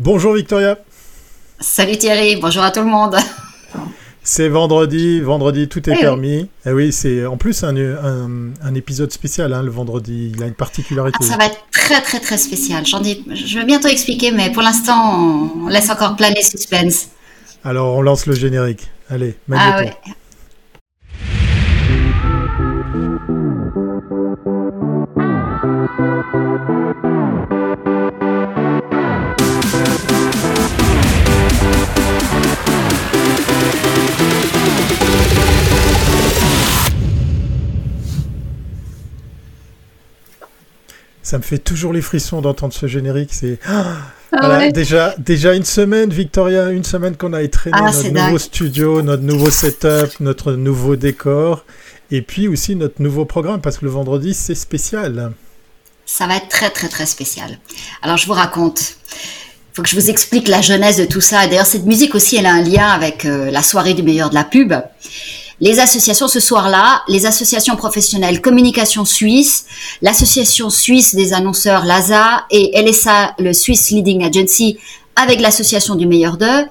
Bonjour Victoria. Salut Thierry, bonjour à tout le monde. C'est vendredi, vendredi tout est eh permis. Et eh oui, c'est en plus un, un, épisode spécial, hein, le vendredi. Il a une particularité. Ah, ça va être très très très spécial. J'en ai, je vais bientôt expliquer, mais pour l'instant, on laisse encore planer suspense. Alors on lance le générique. Allez, ah, ouais. Ça me fait toujours les frissons d'entendre ce générique. C'est ah déjà, déjà une semaine, Victoria, une semaine qu'on a étraîné ah, notre nouveau studio, notre nouveau setup, notre nouveau décor, et puis aussi notre nouveau programme, parce que le vendredi, c'est spécial. Ça va être très, très, très spécial. Alors, je vous raconte. Il faut que je vous explique la jeunesse de tout ça. D'ailleurs, cette musique aussi, elle a un lien avec euh, la soirée du meilleur de la pub les associations ce soir-là, les associations professionnelles Communication Suisse, l'association suisse des annonceurs LASA et LSA, le Swiss Leading Agency, avec l'association du meilleur d'eux.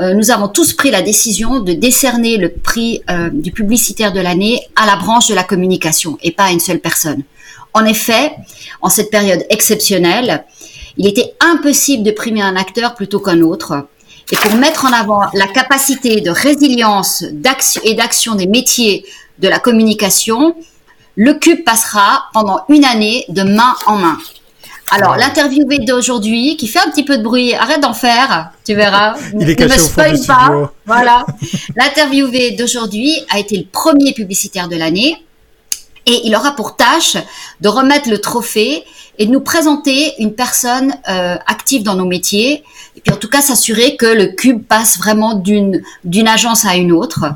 Euh, nous avons tous pris la décision de décerner le prix euh, du publicitaire de l'année à la branche de la communication et pas à une seule personne. En effet, en cette période exceptionnelle, il était impossible de primer un acteur plutôt qu'un autre et pour mettre en avant la capacité de résilience et d'action des métiers de la communication, le cube passera pendant une année de main en main. Alors, l'interviewé d'aujourd'hui, qui fait un petit peu de bruit, arrête d'en faire, tu verras. Il est caché ne me pas. Voilà. L'interviewé d'aujourd'hui a été le premier publicitaire de l'année et il aura pour tâche de remettre le trophée et de nous présenter une personne euh, active dans nos métiers, et puis en tout cas s'assurer que le cube passe vraiment d'une d'une agence à une autre.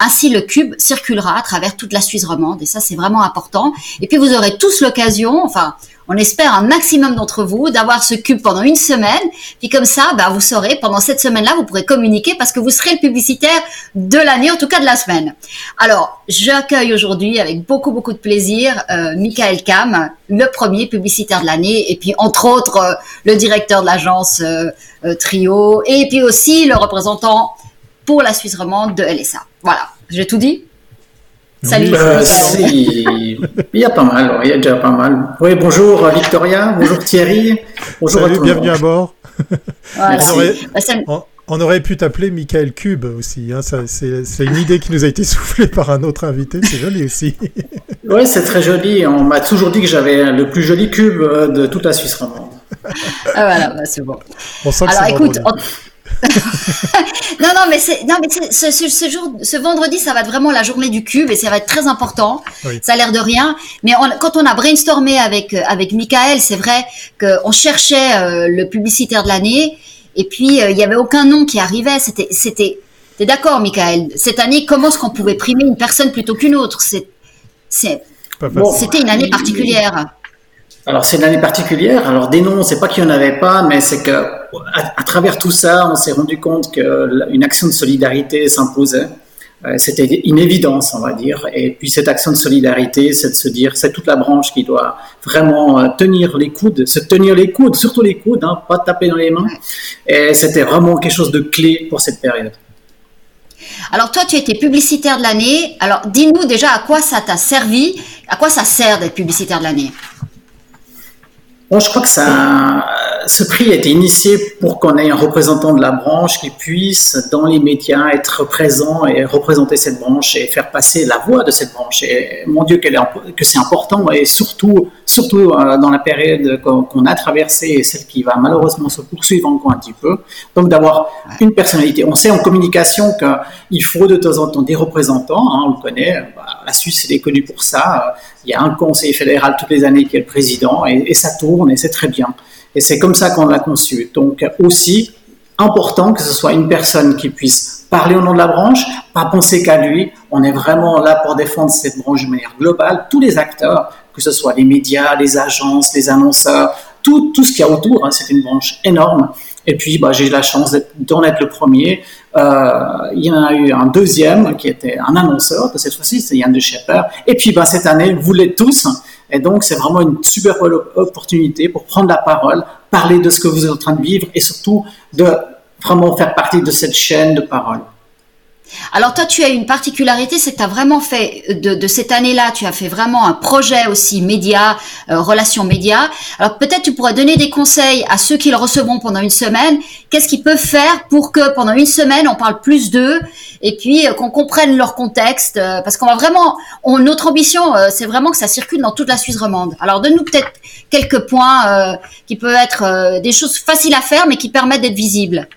Ainsi, le cube circulera à travers toute la Suisse romande, et ça c'est vraiment important. Et puis vous aurez tous l'occasion, enfin on espère un maximum d'entre vous d'avoir ce cube pendant une semaine. Puis comme ça, bah, vous saurez, pendant cette semaine-là, vous pourrez communiquer parce que vous serez le publicitaire de l'année, en tout cas de la semaine. Alors, j'accueille aujourd'hui avec beaucoup, beaucoup de plaisir euh, Michael Kam, le premier publicitaire de l'année, et puis entre autres, euh, le directeur de l'agence euh, Trio, et puis aussi le représentant pour la Suisse romande de LSA. Voilà, j'ai tout dit? Salut. Euh, il y a pas mal, il y a déjà pas mal. Oui, bonjour Victoria, bonjour Thierry, bonjour Salut, bienvenue à bord. on, aurait, bah, on, aurait, pu t'appeler Michael Cube aussi. Hein, c'est une idée qui nous a été soufflée par un autre invité. C'est joli aussi. oui, c'est très joli. On m'a toujours dit que j'avais le plus joli cube euh, de toute la Suisse romande. ah voilà, bah, c'est bon. Alors écoute, non, non, mais, non, mais ce, ce, jour, ce vendredi, ça va être vraiment la journée du cube et ça va être très important. Ça a l'air de rien. Mais quand on a brainstormé avec, avec Michael, c'est vrai qu'on cherchait euh, le publicitaire de l'année et puis euh, il n'y avait aucun nom qui arrivait. C'était, c'était, t'es d'accord, Michael? Cette année, comment est-ce qu'on pouvait primer une personne plutôt qu'une autre? C'est, c'est, c'était une année particulière. Alors c'est une année particulière. Alors des noms, c'est pas qu'il y en avait pas, mais c'est que à, travers tout ça, on s'est rendu compte qu'une action de solidarité s'imposait. Euh, c'était une évidence, on va dire. Et puis cette action de solidarité, c'est de se dire, c'est toute la branche qui doit vraiment euh, tenir les coudes, se tenir les coudes, surtout les coudes, hein, pas taper dans les mains. Et c'était vraiment quelque chose de clé pour cette période. Alors toi, tu étais publicitaire de l'année. Alors dis-nous déjà à quoi ça t'a servi, à quoi ça sert d'être publicitaire de l'année? Bon, je crois que ça, ce prix a été initié pour qu'on ait un représentant de la branche qui puisse, dans les médias, être présent et représenter cette branche et faire passer la voix de cette branche. Et mon Dieu, que c'est important et surtout, surtout euh, dans la période qu'on a traversée et celle qui va malheureusement se poursuivre encore un petit peu. Donc d'avoir une personnalité. On sait en communication qu'il faut de temps en temps des représentants. Hein, on le connaît. Bah, la Suisse est connue pour ça il y a un conseil fédéral toutes les années qui est le président et, ça tourne et c'est très bien. Et c'est comme ça qu'on l'a conçu. Donc aussi, important que ce soit une personne qui puisse parler au nom de la branche, pas penser qu'à lui. On est vraiment là pour défendre cette branche de manière globale. Tous les acteurs, que ce soit les médias, les agences, les annonceurs, tout, tout ce qu'il y a autour, hein, c'est une branche énorme. Et puis, bah, j'ai eu la chance d'en être le premier. Euh, il y en a eu un deuxième qui était un annonceur, cette fois-ci, c'est Yann de Schepper. Et puis, bah, cette année, vous l'êtes tous. Et donc, c'est vraiment une super opportunité pour prendre la parole, parler de ce que vous êtes en train de vivre et surtout de vraiment faire partie de cette chaîne de parole. Alors toi, tu as une particularité, c'est que tu as vraiment fait de, cette année-là, tu as fait vraiment un projet aussi média, euh, relations médias. Alors peut-être tu pourrais donner des conseils à ceux qui le recevront pendant une semaine. Qu'est-ce qu'ils peuvent faire pour que pendant une semaine, on parle plus d'eux et puis euh, qu'on comprenne leur contexte, euh, parce qu'on va vraiment, notre ambition, c'est vraiment que ça circule dans toute la Suisse romande. Alors donne-nous peut-être quelques points qui peuvent être des choses faciles à faire, mais qui permettent d'être visibles.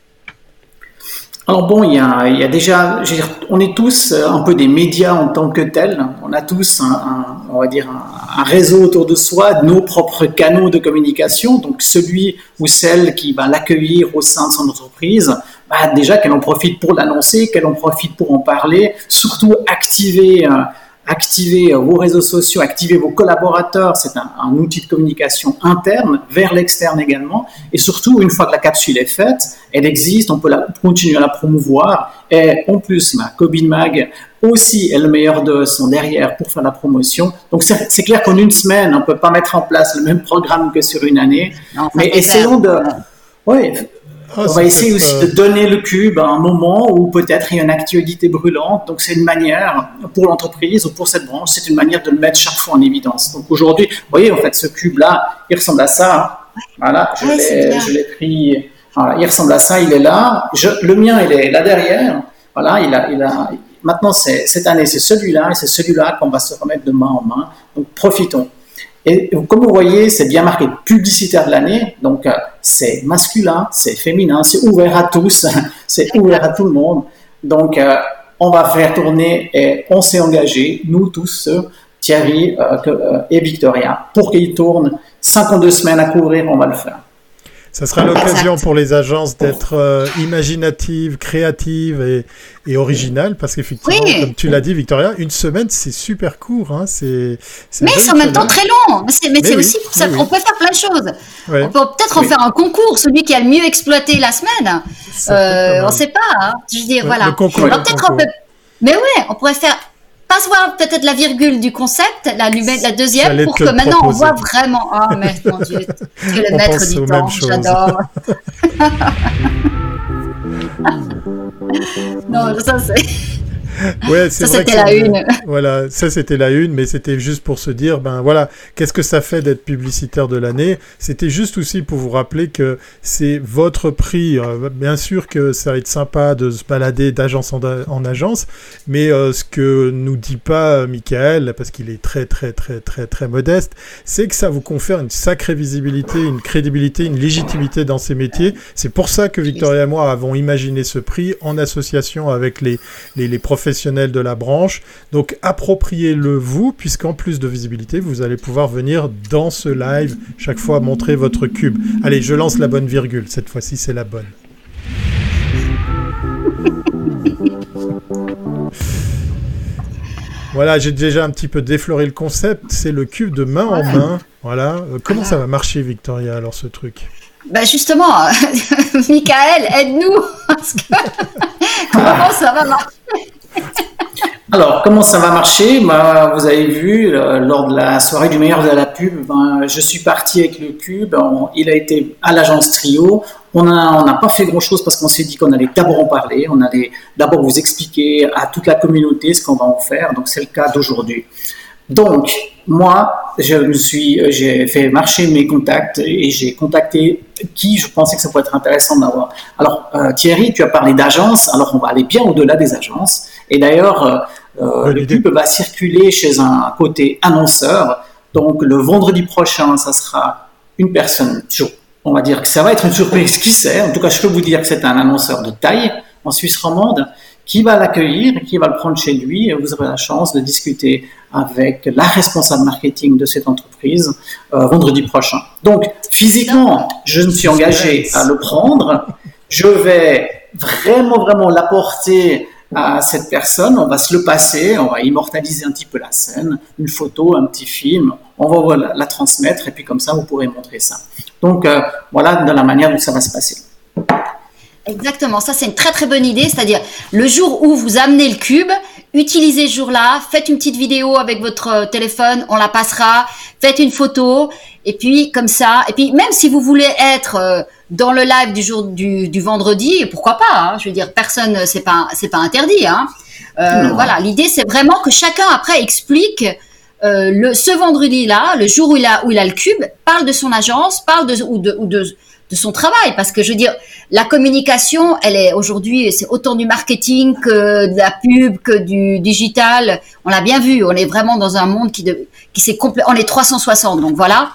Alors bon, il y a, il y a déjà, dire, on est tous euh, un peu des médias en tant que tels. On a tous un, on va dire un, réseau autour de soi, nos propres canaux de communication. Donc celui ou celle qui va l'accueillir au sein de son entreprise, bah déjà qu'elle en profite pour l'annoncer, qu'elle en profite pour en parler, surtout activer. Euh, activer vos réseaux sociaux, activer vos collaborateurs, c'est un, un, outil de communication interne vers l'externe également. Et surtout, une fois que la capsule est faite, elle existe, on peut la, continuer à la promouvoir. Et en plus, ma Cobin Mag aussi est le meilleur de son derrière pour faire la promotion. Donc c'est clair qu'en une semaine, on peut pas mettre en place le même programme que sur une année. mais essayons de... Oui, ah, on va essayer aussi de donner le cube à un moment où peut-être il y a une actualité brûlante. Donc c'est une manière pour l'entreprise ou pour cette branche, c'est une manière de le mettre chaque fois en évidence. Donc aujourd'hui, vous voyez en fait ce cube là, il ressemble à ça. Voilà, je l'ai pris. Voilà, il ressemble à ça, il est là. Je, le mien, il est là derrière. Voilà, il a, il a. Maintenant, cette année, c'est celui-là et c'est celui-là qu'on va se remettre de main en main. Donc profitons. Et comme vous voyez, c'est bien marqué publicitaire de l'année, donc euh, c'est masculin, c'est féminin, c'est ouvert à tous, c'est ouvert à tout le monde. Donc euh, on va faire tourner et on s'est engagé, nous tous, Thierry euh, et Victoria, pour qu'ils tournent 52 semaines à couvrir, on va le faire. Ça sera l'occasion pour les agences d'être euh, imaginatives, créatives et, et originales, parce qu'effectivement, comme tu l'as dit, Victoria, une semaine, c'est super court. Hein, c'est, mais c'est en même temps très long. Mais c'est, aussi, on peut faire plein de choses. On peut peut-être en faire un concours, celui qui a le mieux exploité la semaine. Euh, on ne sait pas. Hein. Je veux dire, voilà. peut-être on peut... Mais ouais, on pourrait faire pas voir peut-être la virgule du concept, la, la deuxième, pour que maintenant on voit vraiment. Oh, mais mon Dieu, tu es le maître du temps, j'adore. non, ça c'est. Ouais, ça c'était la une. Voilà, ça c'était la une, mais c'était juste pour se dire, ben voilà, qu'est-ce que ça fait d'être publicitaire de l'année? C'était juste aussi pour vous rappeler que c'est votre prix. Euh, bien sûr que ça va être sympa de se balader d'agence en, agence, mais euh, ce que nous dit pas euh, Michael, parce qu'il est très très très très très modeste, c'est que ça vous confère une sacrée visibilité, une crédibilité, une légitimité dans ces métiers. C'est pour ça que Victoria et moi avons imaginé ce prix en association avec les, les, les professeurs de la branche. Donc appropriez-le vous, puisqu'en plus de visibilité, vous allez pouvoir venir dans ce live chaque fois montrer votre cube. Allez, je lance la bonne virgule. Cette fois-ci, c'est la bonne. Voilà, j'ai déjà un petit peu défloré le concept. C'est le cube de main en main. Voilà. Euh, comment ça va marcher, Victoria, alors ce truc? Bah justement, Michael, aide-nous. comment ça va marcher? Alors, comment ça va marcher? Bah, Vous avez vu, euh, lors de la soirée du meilleur de la pub, ben, je suis parti avec le cube. il a été à l'agence Trio. On n'a pas fait grand-chose parce qu'on s'est dit qu'on allait d'abord en parler. On allait d'abord vous expliquer à toute la communauté ce qu'on va en faire. Donc, c'est le cas d'aujourd'hui. Donc, moi, je me suis, j'ai fait marcher mes contacts et j'ai contacté qui je pensais que ça pourrait être intéressant d'avoir. Alors, euh, Thierry, tu as parlé d'agences. Alors, on va aller bien au-delà des agences. Et d'ailleurs, euh, euh, le pub va circuler chez un côté annonceur. Donc, le vendredi prochain, ça sera une personne. On va dire que ça va être une surprise. Qui sait? En tout cas, je peux vous dire que c'est un annonceur de taille en Suisse romande qui va l'accueillir, qui va le prendre chez lui, et vous aurez la chance de discuter avec la responsable marketing de cette entreprise euh, vendredi prochain. Donc, physiquement, je me suis engagé à le prendre. Je vais vraiment, vraiment l'apporter à cette personne. On va se le passer, on va immortaliser un petit peu la scène, une photo, un petit film. On va la, transmettre et puis comme ça, vous pourrez montrer ça. Donc, euh, voilà de la manière dont ça va se passer. Exactement, ça c'est une très très bonne idée, c'est-à-dire le jour où vous amenez le cube, utilisez ce jour-là, faites une petite vidéo avec votre euh, téléphone, on la passera, faites une photo Et puis comme ça, et puis même si vous voulez être euh, dans le live du jour du, du vendredi, pourquoi pas hein, Je veux dire, personne, c'est pas c'est pas interdit. Hein. Euh, voilà, l'idée c'est vraiment que chacun après explique euh, le, ce vendredi-là, le jour où il a où il a le cube, parle de son agence, parle de ou de, ou de de son travail. Parce que je veux dire la communication elle est aujourd'hui c'est autant du marketing que de la pub que du digital. On l'a bien vu on est vraiment dans un monde qui de, qui s'est complet on est 360 donc voilà.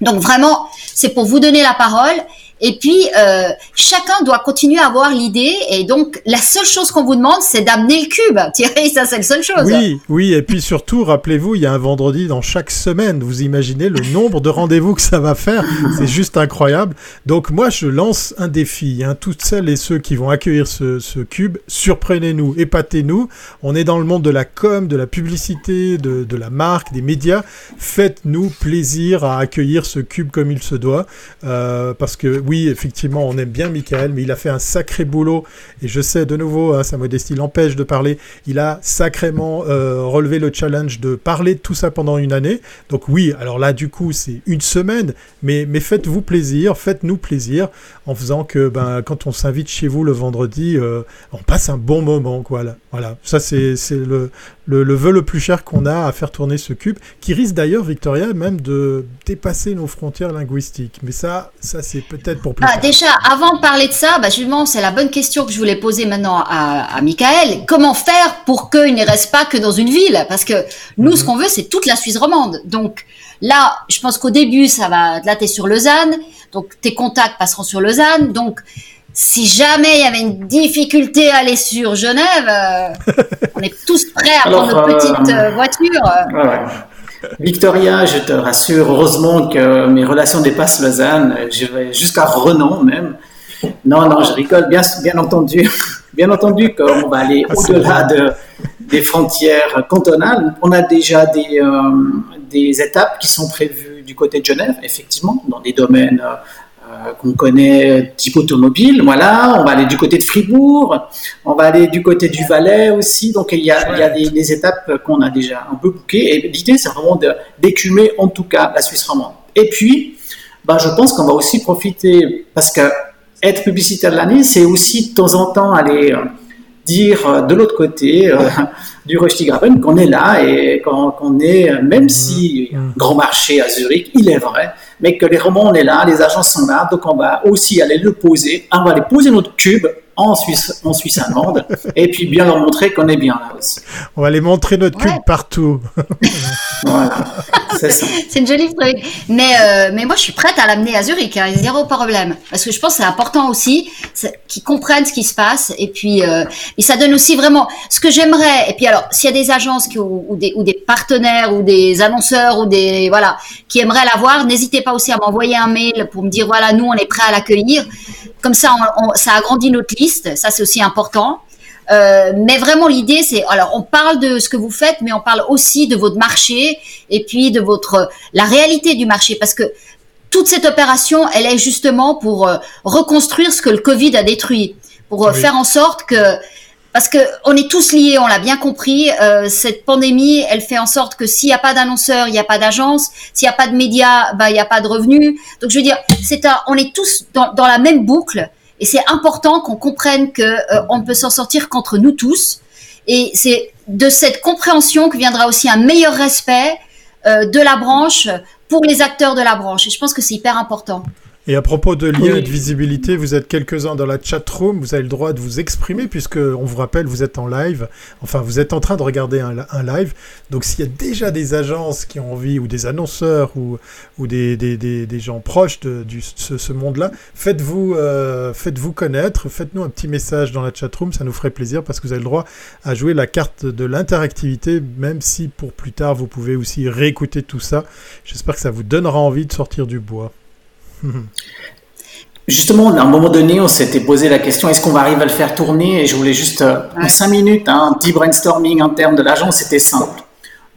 Donc vraiment c'est pour vous donner la parole et puis, euh, chacun doit continuer à avoir l'idée. Et donc, la seule chose qu'on vous demande, c'est d'amener le cube. Thierry, ça, c'est la seule chose. Oui, oui. Et puis surtout, rappelez-vous, il y a un vendredi dans chaque semaine. Vous imaginez le nombre de rendez-vous que ça va faire. C'est juste incroyable. Donc, moi, je lance un défi. Hein. Toutes celles et ceux qui vont accueillir ce, ce cube, surprenez-nous, épatez-nous. On est dans le monde de la com, de la publicité, de, de la marque, des médias. Faites-nous plaisir à accueillir ce cube comme il se doit. Euh, parce que oui, effectivement, on aime bien Michael, mais il a fait un sacré boulot. Et je sais, de nouveau, hein, sa modestie l'empêche de parler. Il a sacrément euh, relevé le challenge de parler de tout ça pendant une année. Donc oui, alors là, du coup, c'est une semaine. Mais, faites-vous plaisir, faites-nous plaisir en faisant que ben, quand on s'invite chez vous le vendredi, euh, on passe un bon moment. Voilà, voilà. ça c'est le, le, le, vœu le plus cher qu'on a à faire tourner ce cube, qui risque d'ailleurs, Victoria, même de dépasser nos frontières linguistiques. Mais ça, ça c'est peut-être pour plus ah, Déjà, avant de parler de ça, bah, justement, c'est la bonne question que je voulais poser maintenant à, à Michael. Comment faire pour qu'il ne reste pas que dans une ville? Parce que nous, ce mhm. qu'on veut, c'est toute la Suisse romande. Donc là, je pense qu'au début, ça va... Là, tu es sur Lausanne, donc tes contacts passeront sur Lausanne. Donc si jamais il y avait une difficulté à aller sur Genève, euh, on est tous prêts à prendre notre petite euh, voiture. Victoria, je te rassure, heureusement que mes relations dépassent Lausanne, je vais jusqu'à Renan même. Non, non, je rigole, bien, bien entendu. Bien entendu qu'on va aller ah, au-delà de, des frontières cantonales. On a déjà des, euh, des étapes qui sont prévues du côté de Genève, effectivement, dans des domaines euh, qu'on connaît type automobile, voilà, on va aller du côté de Fribourg, on va aller du côté du Valais aussi, donc il y a, il y a des, étapes qu'on a déjà un peu bouquées, et l'idée c'est vraiment d'écumer en tout cas la Suisse romande. Et puis, ben, je pense qu'on va aussi profiter, parce que être publicitaire de l'année, c'est aussi de temps en temps aller euh, dire euh, de l'autre côté du Röstigraben qu'on est là et qu'on est, même mmh. si un grand marché à Zurich, il est vrai, mais que les romans, on est là, les agents sont là, donc on va aussi aller le poser, on va aller poser notre cube en Suisse, en Suisse allemande, et puis bien leur montrer qu'on est bien là aussi. On va aller montrer notre cube partout. voilà, c'est. C'est une jolie truc. Mais, euh, mais moi, je suis prête à l'amener à Zurich, hein, zéro problème. Parce que je pense que c'est important aussi qu'ils comprennent ce qui se passe, et puis euh, et ça donne aussi vraiment ce que j'aimerais. Et puis alors, s'il y a des agences ou, des, ou des partenaires, ou des annonceurs, ou des voilà, qui aimeraient l'avoir, n'hésitez pas aussi à m'envoyer un mail pour me dire voilà, nous, on est prêt à l'accueillir. Comme ça, ça agrandit notre liste. Ça, c'est aussi important. Euh, mais vraiment, l'idée, c'est alors on parle de ce que vous faites, mais on parle aussi de votre marché et puis de votre la réalité du marché, parce que toute cette opération, elle est justement pour euh, reconstruire ce que le Covid a détruit, pour euh, faire en sorte que parce que on est tous liés, on l'a bien compris. Euh, cette pandémie, elle fait en sorte que s'il n'y a pas d'annonceurs, il n'y a pas d'agence. S'il n'y a pas de médias, bah il n'y a pas de revenus. Donc je veux dire, c'est on est tous dans, dans, la même boucle, et c'est important qu'on comprenne que euh, on peut s'en sortir qu'entre nous tous. Et c'est de cette compréhension que viendra aussi un meilleur respect euh, de la branche pour les acteurs de la branche. Et je pense que c'est hyper important. Et à propos de lien et de visibilité, vous êtes quelques-uns dans la chat room, vous avez le droit de vous exprimer puisque on vous rappelle, vous êtes en live. Enfin, vous êtes en train de regarder un, live. Donc, s'il y a déjà des agences qui ont envie ou des annonceurs ou, ou des, des, des, des gens proches de du, ce, ce monde-là, faites-vous euh, faites-vous connaître, faites-nous un petit message dans la chat room, ça nous ferait plaisir parce que vous avez le droit à jouer la carte de l'interactivité, même si pour plus tard vous pouvez aussi réécouter tout ça. J'espère que ça vous donnera envie de sortir du bois. Justement, à un moment donné, on s'était posé la question est-ce qu'on va arriver à le faire tourner? Et je voulais juste, euh, en cinq minutes, hein, un petit brainstorming en termes de l'agence, c'était simple.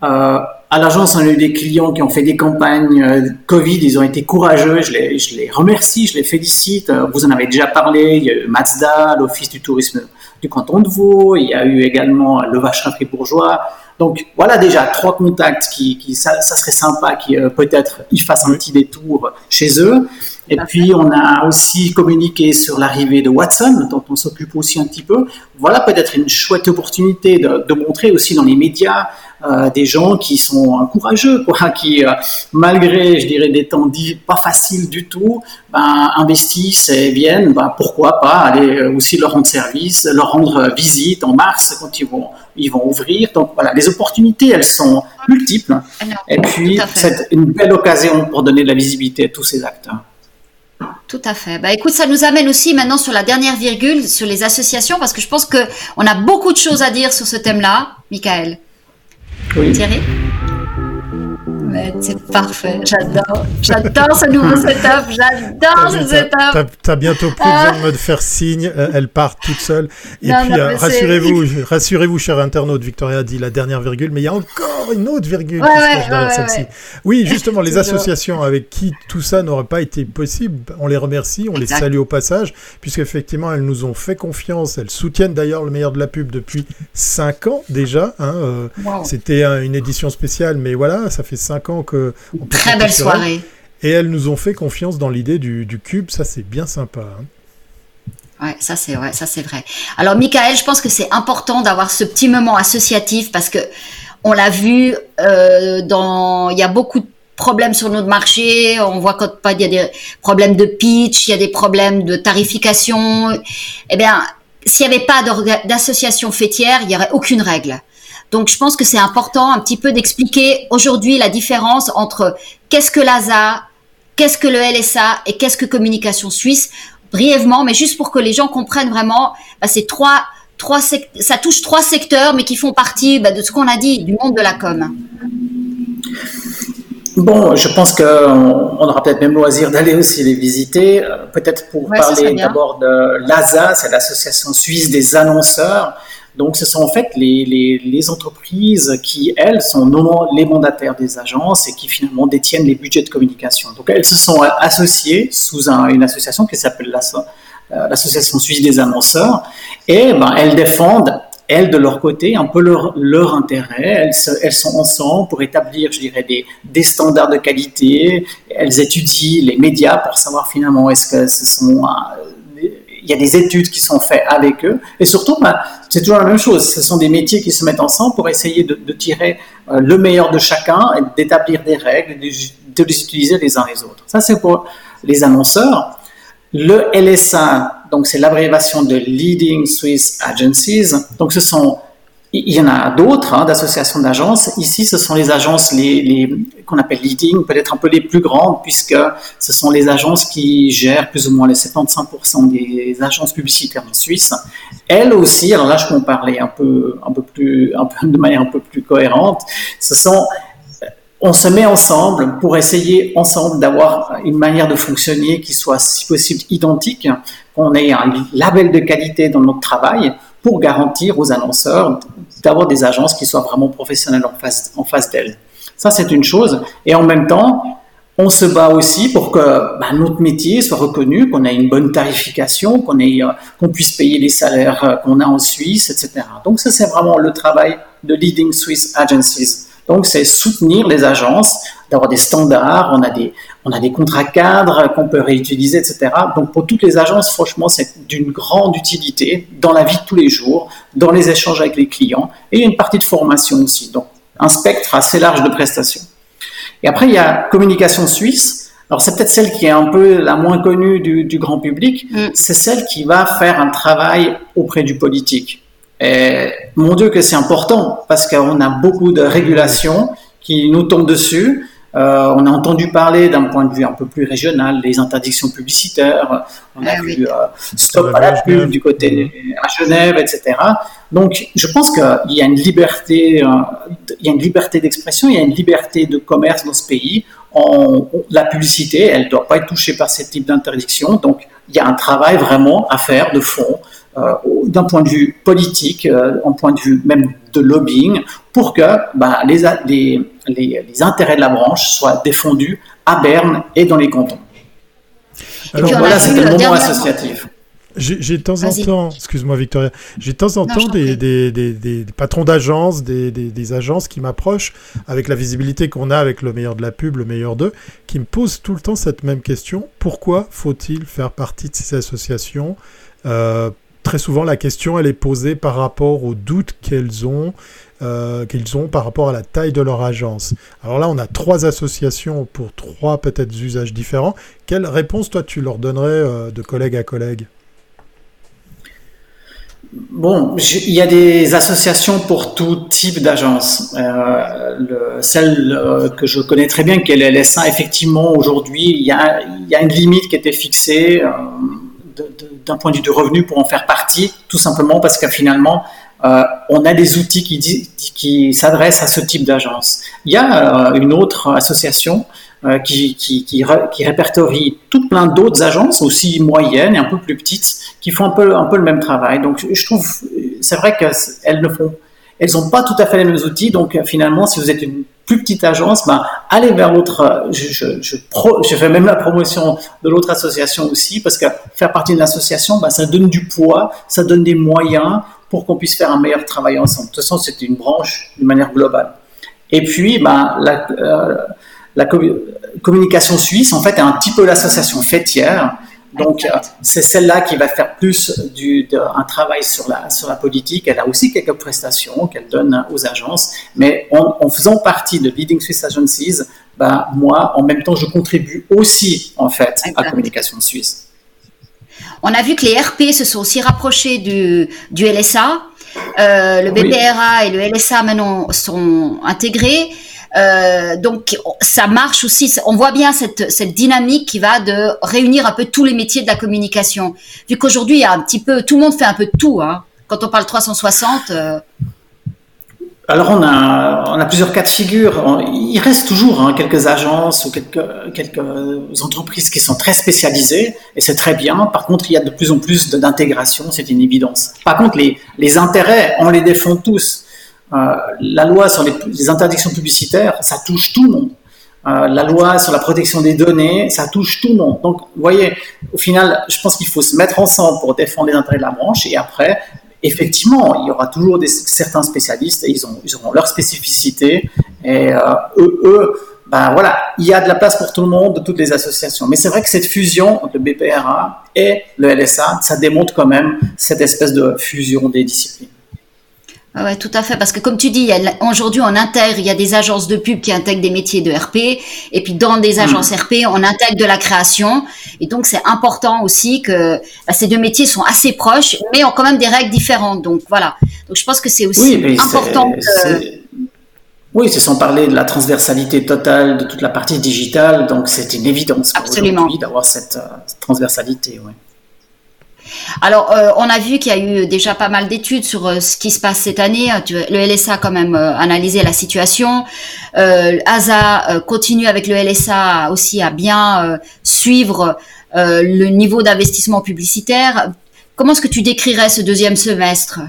Euh, à l'agence, on a eu des clients qui ont fait des campagnes euh, Covid, ils ont été courageux, je les, je les remercie, je les félicite. vous en avez déjà parlé, il y a eu Mazda, l'Office du tourisme du canton de Vaud, il y a eu également le Vacherin Fribourgeois, Donc voilà déjà trois contacts qui, ça, serait sympa qui peut-être ils fassent un petit détour chez eux. Et puis, on a aussi communiqué sur l'arrivée de Watson, dont on s'occupe aussi un petit peu. Voilà peut-être une chouette opportunité de, montrer aussi dans les médias euh, des gens qui sont courageux, quoi, qui, euh, malgré, je dirais, des temps pas faciles du tout, ben, investissent et viennent. Ben, pourquoi pas aller aussi leur rendre service, leur rendre visite en mars quand ils vont, ils vont ouvrir. Donc voilà, les opportunités, elles sont multiples. Et puis, c'est une belle occasion pour donner de la visibilité à tous ces acteurs. Tout à fait. Bah, écoute, ça nous amène aussi maintenant sur la dernière virgule, sur les associations, parce que je pense qu'on a beaucoup de choses à dire sur ce thème-là, Michael. Oui. Thierry? C'est parfait, j'adore. J'adore ce nouveau setup, j'adore ce setup. T'as bientôt plus besoin de me faire signe, euh, elle part toute seule. Et puis, euh, rassurez-vous, rassurez-vous, cher internaute, Victoria a dit la dernière virgule, mais il y a encore une autre virgule qui se derrière celle-ci. Oui, justement, les associations avec qui tout ça n'aurait pas été possible, on les remercie, on les salue au passage, puisqu'effectivement, elles nous ont fait confiance, elles soutiennent d'ailleurs le meilleur de la pub depuis 5 ans déjà. Hein, euh, C'était une édition spéciale, mais voilà, ça fait 5 que. Très belle soirée. Et elles nous ont fait confiance dans l'idée du, cube, ça c'est bien sympa. Hein. Ouais, ça c'est ouais, ça c'est vrai. Alors Michael, je pense que c'est important d'avoir ce petit moment associatif parce que on l'a vu euh, dans, il y a beaucoup de problèmes sur notre marché. On voit quand il y a des problèmes de pitch, il y a des problèmes de tarification. Eh bien, s'il n'y avait pas d'association fêtière, il n'y aurait aucune règle. Donc je pense que c'est important un petit peu d'expliquer aujourd'hui la différence entre qu'est-ce que l'ASA, qu'est-ce que le LSA et qu'est-ce que Communication Suisse, brièvement, mais juste pour que les gens comprennent vraiment, bah, c'est trois, trois ça touche trois secteurs, mais qui font partie bah, de ce qu'on a dit, du monde de la com. Bon, je pense qu'on aura peut-être même loisir d'aller aussi les visiter. Euh, peut-être pour parler d'abord de l'ASA, c'est l'Association suisse des annonceurs. Donc, ce sont en fait les, entreprises qui, elles, sont les mandataires des agences et qui finalement détiennent les budgets de communication. Donc, elles se sont associées sous une association qui s'appelle euh, l'Association suisse des annonceurs et ben, elles défendent elles, de leur côté, un peu leur, leur intérêt. Elles, elles, sont ensemble pour établir, je dirais, des, des, standards de qualité. Elles étudient les médias pour savoir finalement est-ce que ce sont euh, il y a des études qui sont faites avec eux. Et surtout, ben, c'est toujours la même chose. Ce sont des métiers qui se mettent ensemble pour essayer de, tirer euh, le meilleur de chacun et d'établir des règles, de, de, les utiliser les uns les autres. Ça, c'est pour les annonceurs. Le LSA, donc c'est l'abréviation de Leading Swiss Agencies. Donc, ce sont il y en a d'autres, hein, d'associations d'agences. Ici, ce sont les agences les, les qu'on appelle leading, peut-être un peu les plus grandes, puisque ce sont les agences qui gèrent plus ou moins les 75% des agences publicitaires en Suisse. Elles aussi, alors là, je peux en parler un peu, un peu plus, un peu de manière un peu plus cohérente. Ce sont on se met ensemble pour essayer ensemble d'avoir une manière de fonctionner qui soit si possible identique, qu'on ait un label de qualité dans notre travail, pour garantir aux annonceurs d'avoir des agences qui soient vraiment professionnelles en face, en face d'elles. Ça, c'est une chose. Et en même temps, on se bat aussi pour que bah, notre métier soit reconnu, qu'on ait une bonne tarification, qu'on euh, puisse payer les salaires euh, qu'on a en Suisse, etc. Donc ça, c'est vraiment le travail de Leading Swiss Agencies. Donc c'est soutenir les agences, d'avoir des standards, on a des, on a des contrats cadres qu'on peut réutiliser, etc. Donc pour toutes les agences, franchement, c'est d'une grande utilité dans la vie de tous les jours, dans les échanges avec les clients, et il y a une partie de formation aussi. Donc un spectre assez large de prestations. Et après, il y a communication suisse. Alors c'est peut-être celle qui est un peu la moins connue du, grand public. Mm. C'est celle qui va faire un travail auprès du politique. Et mon Dieu que c'est important parce qu'on a beaucoup de régulations qui nous tombent dessus euh, on a entendu parler d'un point de vue un peu plus régional, des interdictions publicitaires. On a ah vu euh, stop à la pub du côté à Genève, etc. Donc, je pense qu'il y a une liberté, euh, il y a une liberté d'expression, il y a une liberté de commerce dans ce pays. la publicité, elle ne doit pas être touchée par ce type d'interdiction. Donc, il y a un travail vraiment à faire de fond euh, d'un point de vue politique, euh, en point de vue même de lobbying, pour que bah, les, les, les, intérêts de la branche soient défendus à Berne et dans les cantons. Alors, voilà, c'était le moment associatif. J'ai de temps en temps, excuse-moi Victoria, j'ai de temps en temps des, des, des, des, patrons d'agences, des, agences qui m'approchent avec la visibilité qu'on a avec le meilleur de la pub, le meilleur d'eux, qui me posent tout le temps cette même question. Pourquoi faut-il faire partie de ces associations euh, Très souvent, la question, elle est posée par rapport aux doutes qu'elles ont, euh, qu'ils ont par rapport à la taille de leur agence. Alors là, on a trois associations pour trois peut-être usages différents. Quelle réponse, toi, tu leur donnerais euh, de collègue à collègue? Bon, il y a des associations pour tout type d'agence. Euh, celle que je connais très bien, qui est le LSA, effectivement, aujourd'hui, il, y a, une limite qui été fixée d'un point de vue du revenu pour en faire partie, tout simplement parce que finalement, on a des outils qui, qui s'adressent à ce type d'agence. Il y a une autre association qui, qui, qui, répertorie tout plein d'autres agences, aussi moyennes et un peu plus petites, qui font un peu, un peu le même travail. Donc, je trouve, c'est vrai qu'elles ne font, elles n'ont pas tout à fait les mêmes outils. Donc, finalement, si vous êtes une plus petite agence, ben, allez vers l'autre. Je, je, fais même la promotion de l'autre association aussi, parce que faire partie d'une association, ben, ça donne du poids, ça donne des moyens pour qu'on puisse faire un meilleur travail ensemble. De toute façon, c'est une branche de manière globale. Et puis, ben, la, euh, la communication suisse, en fait, est un petit peu l'association fêtière donc, euh, c'est celle-là qui va faire plus du, un travail sur la, sur la politique. Elle a aussi quelques prestations qu'elle donne aux agences. Mais en, faisant partie de Leading Swiss Agencies, bah, moi, en même temps, je contribue aussi, en fait, à la communication suisse. On a vu que les RP se sont aussi rapprochés du, du LSA. Euh, le BPRA et le LSA maintenant sont intégrés. Euh, donc ça marche aussi. On voit bien cette, dynamique qui va de réunir un peu tous les métiers de la communication. Vu qu'aujourd'hui, un petit peu, tout le monde fait un peu de tout. Hein. Quand on parle 360. Euh, alors on a, plusieurs cas de figure. Il reste toujours hein, quelques agences ou quelques, entreprises qui sont très spécialisées et c'est très bien. Par contre, il y a de plus en plus d'intégration, c'est une évidence. Par contre, les intérêts, on les défend tous. Euh, la loi sur les, interdictions publicitaires, ça touche tout le monde. Euh, la loi sur la protection des données, ça touche tout le monde. Donc, vous voyez, au final, je pense qu'il faut se mettre ensemble pour défendre les intérêts de la branche. Et après, effectivement, il y aura toujours des, certains spécialistes et ils, ont, ils auront leur spécificité. Et euh, eux, eux ben voilà, il y a de la place pour tout le monde, de toutes les associations. Mais c'est vrai que cette fusion entre le BPRA et le LSA, ça démontre quand même cette espèce de fusion des disciplines. Ah ouais, tout à fait, parce que comme tu dis, aujourd'hui on intègre, il y a des agences de pub qui intègrent des métiers de RP, et puis dans des hmm. agences RP, on intègre de la création, et donc c'est important aussi que bah, ces deux métiers sont assez proches, mais ont quand même des règles différentes. Donc voilà, donc je pense que c'est aussi important. Oui, c'est sans parler de la transversalité totale de toute la partie digitale, donc c'est une évidence pour aujourd'hui d'avoir cette, euh, cette transversalité. Ouais. Alors, euh, on a vu qu'il y a eu déjà pas mal d'études sur euh, ce qui se passe cette année. Le LSA a quand même euh, analysé la situation. ASA continue avec le LSA aussi à bien suivre le niveau d'investissement publicitaire. Comment est-ce que tu décrirais ce deuxième semestre?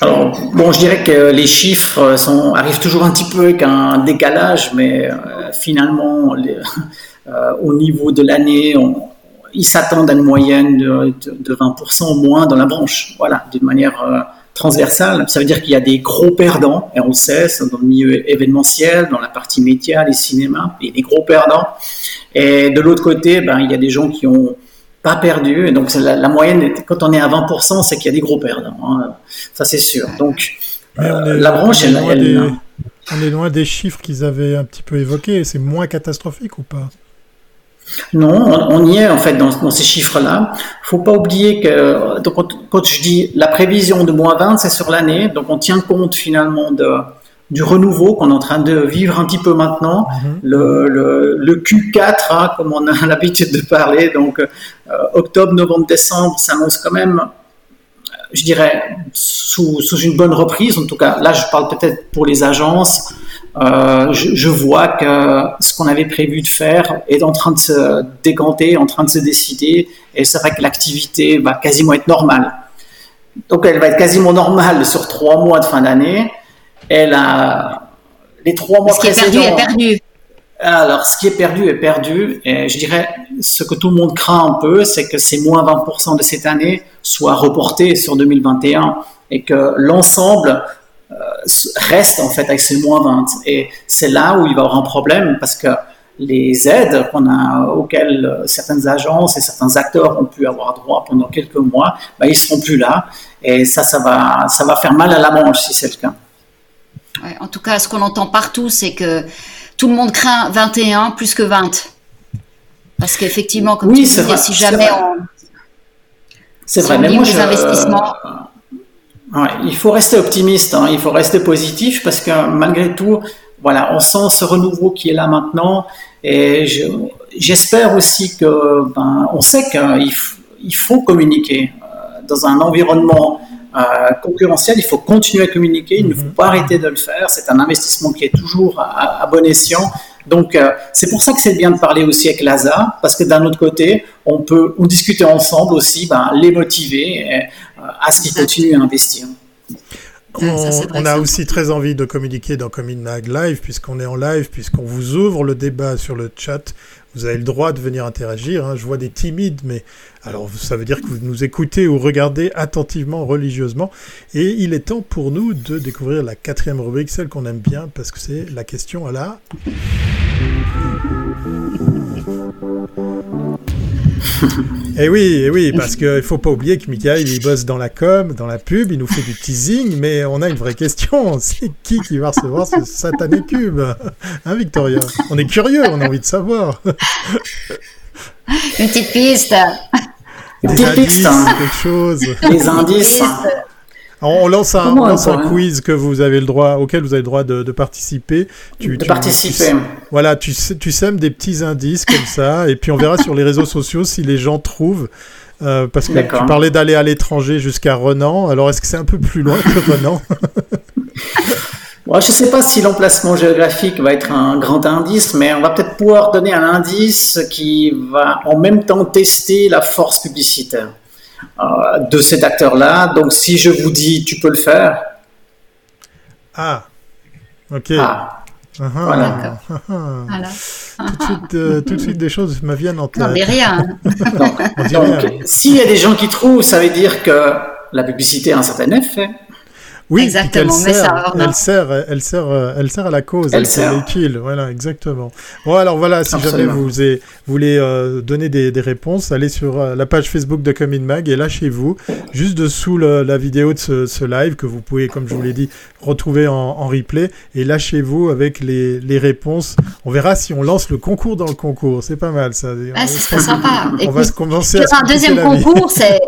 Alors, bon, je dirais que les chiffres sont, arrivent toujours un petit peu avec un décalage, mais finalement, au niveau de l'année, on, ils s'attendent à une moyenne de, de, 20% au moins dans la branche, voilà, d'une manière euh, transversale. Ça veut dire qu'il y a des gros perdants, et on le sait, dans le milieu événementiel, dans la partie média, les cinémas, il y a des gros perdants. Et de l'autre côté, ben, il y a des gens qui ont pas perdu. Et donc la, moyenne, quand on est à 20%, c'est qu'il y a des gros perdants. Hein. Ça c'est sûr. Donc euh, la branche, elle, elle, on est loin des chiffres qu'ils avaient un petit peu évoqués. C'est moins catastrophique ou pas? Non, on, y est en fait dans, ces chiffres-là. Faut pas oublier que donc, quand je dis la prévision de moins 20, c'est sur l'année, donc on tient compte finalement de, du renouveau qu'on est en train de vivre un petit peu maintenant, mhm. le, le, Q4, hein, comme on a l'habitude de parler, donc euh, octobre, novembre, décembre, s'annonce quand même, je dirais, sous, sous une bonne reprise. En tout cas, là, je parle peut-être pour les agences. Euh, je, vois que ce qu'on avait prévu de faire est en train de se décanter, en train de se décider, et c'est vrai que l'activité va quasiment être normale. Donc elle va être quasiment normale sur trois mois de fin d'année. Elle a les trois mois ce qui est perdu est perdu. alors, ce qui est perdu est perdu. Et je dirais, ce que tout le monde craint un peu, c'est que ces moins 20% de cette année soient reportés sur 2021 et que l'ensemble reste en fait avec ces moins 20. Et c'est là où il va y avoir un problème parce que les aides qu'on a, auxquelles euh, certaines agences et certains acteurs ont pu avoir droit pendant quelques mois, ben, ils seront plus là. Et ça, ça va, ça va faire mal à la manche si c'est le cas. en tout cas, ce qu'on entend partout, c'est que tout le monde craint 21 plus que 20. Parce qu'effectivement, comme tu disais, si jamais on. C'est vrai, mais moi, je, investissements. Il faut rester optimiste, hein. il faut rester positif parce que malgré tout, voilà, on sent ce renouveau qui est là maintenant et j'espère aussi que, ben, on sait qu'il faut communiquer euh, dans un environnement euh, concurrentiel, il faut continuer à communiquer, il ne faut pas arrêter de le faire. C'est un investissement qui est toujours à, bon escient. Donc, euh, c'est pour ça que c'est bien de parler aussi avec l'ASA, parce que d'un autre côté, on peut on discuter ensemble aussi, ben, les motiver euh, à ce qu'ils continuent à investir. On, a aussi très envie de communiquer dans Mag Live, puisqu'on est en live, puisqu'on vous ouvre le débat sur le chat. Vous avez le droit de venir interagir. Hein. Je vois des timides, mais alors ça veut dire que vous nous écoutez ou regardez attentivement, religieusement. Et il est temps pour nous de découvrir la quatrième rubrique, celle qu'on aime bien, parce que c'est la question à la... Et eh oui, et eh oui, parce qu'il ne faut pas oublier que Michael, il bosse dans la com, dans la pub, il nous fait du teasing, mais on a une vraie question. C'est qui qui va recevoir ce satané cube Hein, Victoria? On est curieux, on a envie de savoir. Une petite piste. Des indices, hein. quelque chose. Des indices. On lance un, un quiz que vous avez le droit, auquel vous avez le droit de, participer. Tu, de participer. voilà, tu, tu sèmes des petits indices comme ça, et puis on verra sur les réseaux sociaux si les gens trouvent. Euh, parce que tu parlais d'aller à l'étranger jusqu'à Renan. Alors, est-ce que c'est un peu plus loin que Renan? Je ne sais pas si l'emplacement géographique va être un grand indice, mais on va peut-être pouvoir donner un indice qui va en même temps tester la force publicitaire. Euh, de cet acteur-là. Donc, si je vous dis, tu peux le faire. Ah, ok. Ah. Voilà. Tout, de suite, euh, tout, de suite, des choses me viennent en tête. Non, mais rien. donc, s'il y a des gens qui trouvent, ça veut dire que la publicité a un certain effet. Oui, exactement. Elle sert, elle sert, elle sert, elle sert à la cause. Elle, sert utile. Voilà, exactement. Bon, alors voilà, si jamais vous voulez euh, donner des, réponses, allez sur euh, la page Facebook de Comin Mag et lâchez-vous juste dessous la vidéo de ce, live que vous pouvez, comme je vous l'ai dit, retrouver en, replay et lâchez-vous avec les, réponses. On verra si on lance le concours dans le concours. C'est pas mal ça. Ah, c'est sympa. On va se commencer à. Un deuxième concours, c'est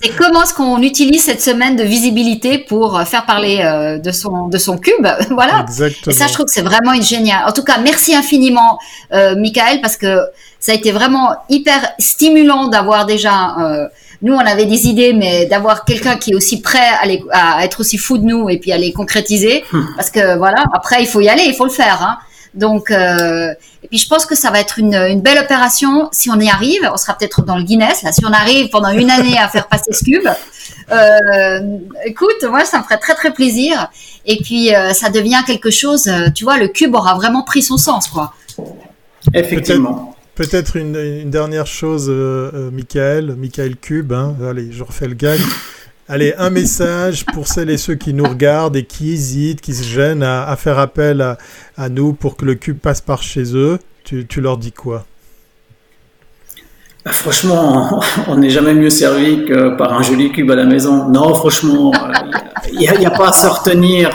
c'est comment est-ce qu'on utilise cette semaine de visibilité pour euh, faire parler euh, de son de son cube, voilà. Exactement. Et ça, je trouve que c'est vraiment une génial. En tout cas, merci infiniment, euh, Michael, parce que ça a été vraiment hyper stimulant d'avoir déjà. Euh, nous, on avait des idées, mais d'avoir quelqu'un qui est aussi prêt à, les, à, être aussi fou de nous et puis à les concrétiser, hum. parce que voilà, après il faut y aller, il faut le faire. Hein. Donc, euh, et puis je pense que ça va être une, une, belle opération si on y arrive. On sera peut-être dans le Guinness là. Si on arrive pendant une année à faire passer ce cube, euh, écoute, moi ça me ferait très très plaisir. Et puis euh, ça devient quelque chose. Tu vois, le cube aura vraiment pris son sens, quoi. Effectivement. Peut-être une, une, dernière chose, euh, Michael, Michael Cube. Hein. Allez, je refais le gag. Allez, un message pour celles et ceux qui nous regardent et qui hésitent, qui se gênent à, faire appel à, nous pour que le cube passe par chez eux. Tu, leur dis quoi? Bah, Franchement, on n'est jamais mieux servi que par un joli cube à la maison. Non, franchement, il n'y a, pas à se retenir.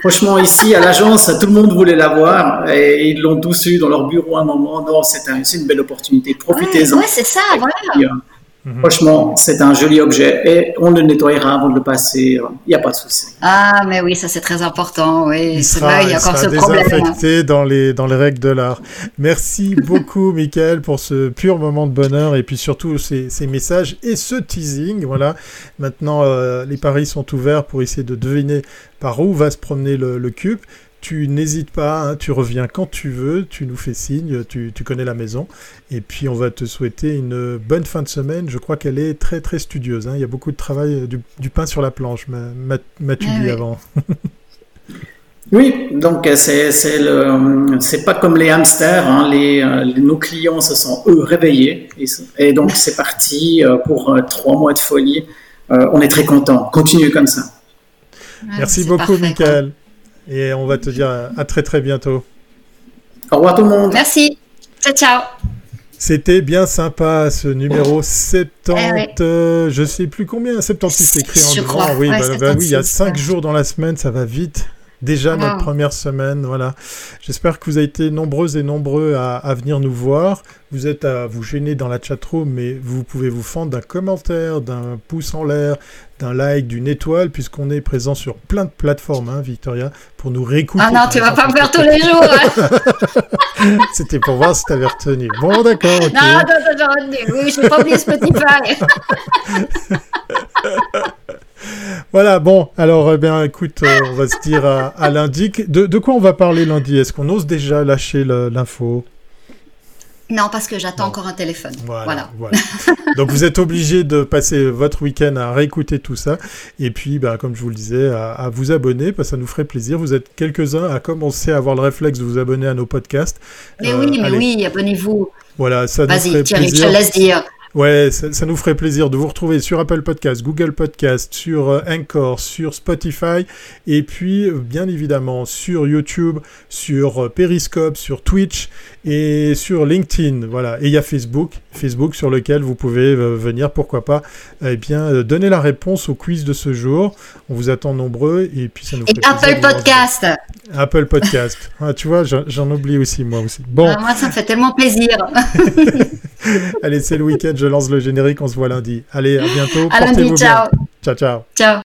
Franchement, ici, à l'agence, tout le monde voulait l'avoir et ils l'ont tous eu dans leur bureau à un moment. Non, c'est une belle opportunité. Profitez-en. Ouais, c'est ça, voilà. Mhm. Franchement, c'est un joli objet et on le nettoyera avant de le passer. Il n'y a pas de souci. Ah, mais oui, ça c'est très important. Oui, il sera, il y a encore ce désinfecté dans les, dans les règles de l'art. Merci beaucoup, Michael, pour ce pur moment de bonheur et puis surtout ces, ces messages et ce teasing. Voilà. Maintenant, euh, les paris sont ouverts pour essayer de deviner par où va se promener le, le cube tu n'hésites pas, hein, tu reviens quand tu veux, tu nous fais signe, tu, connais la maison. Et puis on va te souhaiter une bonne fin de semaine. Je crois qu'elle est très très studieuse. Hein. Il y a beaucoup de travail, du, pain sur la planche, m'as-tu dit avant. Oui, donc c'est c'est le c'est pas comme les hamsters. Hein, les, nos clients se sont eux réveillés et, donc c'est parti pour trois mois de folie. on est très content. Continue comme ça. Merci beaucoup, Michael. Et on va te dire à très très bientôt. Au revoir tout le monde. Merci. Ciao, ciao. C'était bien sympa ce numéro 70, eh euh, je sais plus combien, 76 écrit en grand. Oui, bah, bah oui, il y a 5 jours dans la semaine, ça va vite. Déjà notre première semaine, voilà. J'espère que vous avez été nombreuses et nombreux à, venir nous voir. Vous êtes à vous gêner dans la chatroom, mais vous pouvez vous fendre d'un commentaire, d'un pouce en l'air, d'un like, d'une étoile, puisqu'on est présent sur plein de plateformes, hein, Victoria, pour nous réécouter. Ah non, tu vas pas me faire tous les jours. Hein. C'était pour voir si tu avais retenu. Bon, d'accord. Non, non, non, j'ai retenu. Oui, je n'ai pas oublié Spotify. voilà, bon, alors, eh bien, écoute, euh, on va se dire à, lundi. De, de, quoi on va parler lundi? Est-ce qu'on ose déjà lâcher l'info? Non, parce que j'attends encore un téléphone. Voilà. Donc vous êtes obligé de passer votre week-end à réécouter tout ça. Et puis, bah, comme je vous le disais, à, vous abonner, parce que ça nous ferait plaisir. Vous êtes quelques-uns à commencer à avoir le réflexe de vous abonner à nos podcasts. Mais oui, mais euh, oui, abonnez-vous. Voilà, ça nous ferait plaisir. je te laisse dire. Ouais, ça, nous ferait plaisir de vous retrouver sur Apple Podcast, Google Podcast, sur euh, Anchor, sur Spotify, et puis euh, bien évidemment sur YouTube, sur euh, Periscope, sur Twitch et sur LinkedIn. Voilà, et il y a Facebook, Facebook sur lequel vous pouvez venir, pourquoi pas, eh bien donner la réponse au quiz de ce jour. On vous attend nombreux et puis ça nous et Apple Podcast. Apple Podcast. Ah, tu vois, j'en oublie aussi moi aussi. Bon. Ah, moi, ça me fait tellement plaisir. Allez, c'est le week-end, je lance le générique, on se voit lundi. Allez, à bientôt. À lundi, ciao. Ciao, ciao. Ciao.